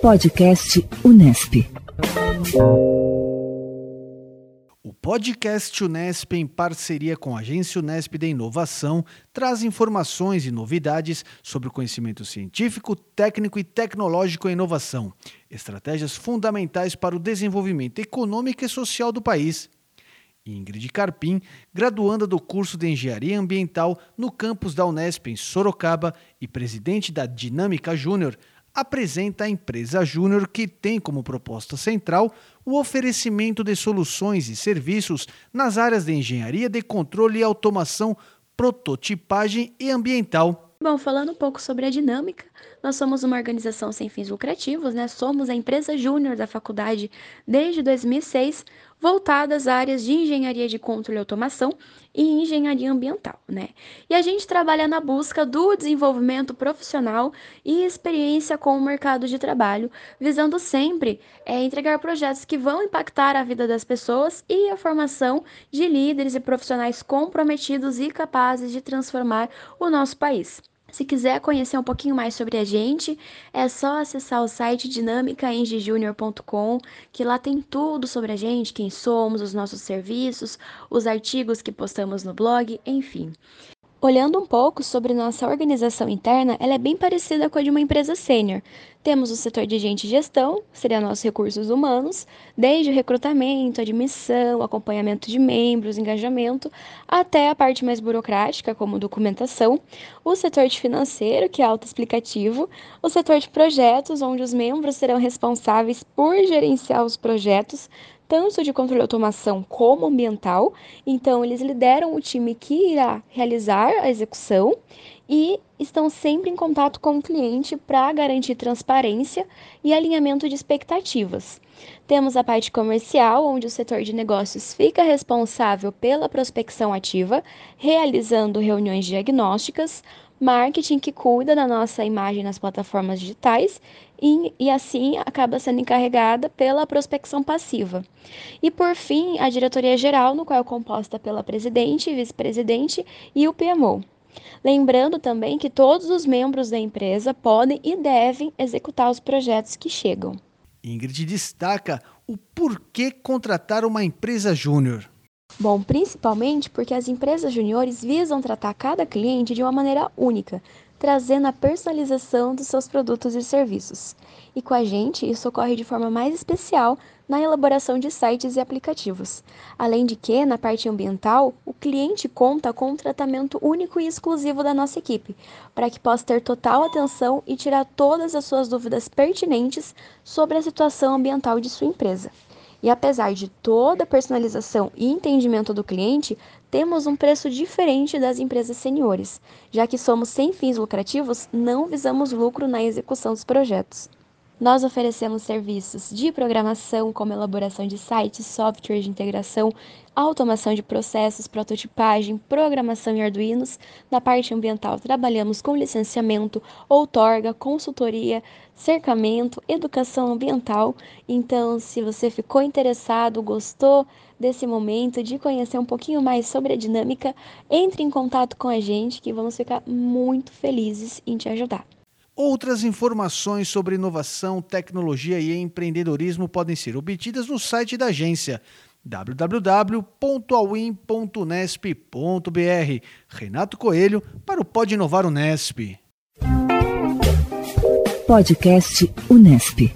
Podcast Unesp. O podcast Unesp, em parceria com a Agência Unesp de Inovação, traz informações e novidades sobre o conhecimento científico, técnico e tecnológico em inovação, estratégias fundamentais para o desenvolvimento econômico e social do país. Ingrid Carpim, graduanda do curso de Engenharia Ambiental no campus da Unesp em Sorocaba e presidente da Dinâmica Júnior, apresenta a empresa Júnior que tem como proposta central o oferecimento de soluções e serviços nas áreas de engenharia de controle e automação, prototipagem e ambiental. Bom, falando um pouco sobre a dinâmica, nós somos uma organização sem fins lucrativos, né? Somos a empresa júnior da faculdade desde 2006, voltada às áreas de engenharia de controle e automação e engenharia ambiental, né? E a gente trabalha na busca do desenvolvimento profissional e experiência com o mercado de trabalho, visando sempre é, entregar projetos que vão impactar a vida das pessoas e a formação de líderes e profissionais comprometidos e capazes de transformar o nosso país. Se quiser conhecer um pouquinho mais sobre a gente, é só acessar o site dinamicaengjunior.com, que lá tem tudo sobre a gente, quem somos, os nossos serviços, os artigos que postamos no blog, enfim. Olhando um pouco sobre nossa organização interna, ela é bem parecida com a de uma empresa sênior. Temos o setor de gente e gestão, seria nossos recursos humanos, desde o recrutamento, admissão, acompanhamento de membros, engajamento, até a parte mais burocrática, como documentação, o setor de financeiro, que é autoexplicativo, o setor de projetos, onde os membros serão responsáveis por gerenciar os projetos, tanto de controle de automação como ambiental. Então, eles lideram o time que irá realizar a execução e estão sempre em contato com o cliente para garantir transparência e alinhamento de expectativas. Temos a parte comercial, onde o setor de negócios fica responsável pela prospecção ativa, realizando reuniões diagnósticas, marketing que cuida da nossa imagem nas plataformas digitais e, e, assim acaba sendo encarregada pela prospecção passiva. E por fim, a diretoria geral, no qual é composta pela presidente, vice-presidente e o PMO. Lembrando também que todos os membros da empresa podem e devem executar os projetos que chegam. Ingrid destaca o porquê contratar uma empresa júnior. Bom, principalmente porque as empresas juniores visam tratar cada cliente de uma maneira única, trazendo a personalização dos seus produtos e serviços. E com a gente, isso ocorre de forma mais especial na elaboração de sites e aplicativos. Além de que, na parte ambiental, o cliente conta com um tratamento único e exclusivo da nossa equipe, para que possa ter total atenção e tirar todas as suas dúvidas pertinentes sobre a situação ambiental de sua empresa. E apesar de toda a personalização e entendimento do cliente, temos um preço diferente das empresas seniores, já que somos sem fins lucrativos, não visamos lucro na execução dos projetos. Nós oferecemos serviços de programação, como elaboração de sites, software de integração, automação de processos, prototipagem, programação em Arduinos. Na parte ambiental, trabalhamos com licenciamento, outorga, consultoria, cercamento, educação ambiental. Então, se você ficou interessado, gostou desse momento de conhecer um pouquinho mais sobre a dinâmica, entre em contato com a gente que vamos ficar muito felizes em te ajudar. Outras informações sobre inovação, tecnologia e empreendedorismo podem ser obtidas no site da agência www.awin.nesp.br. Renato Coelho para o Pode Inovar Unesp. Podcast Unesp.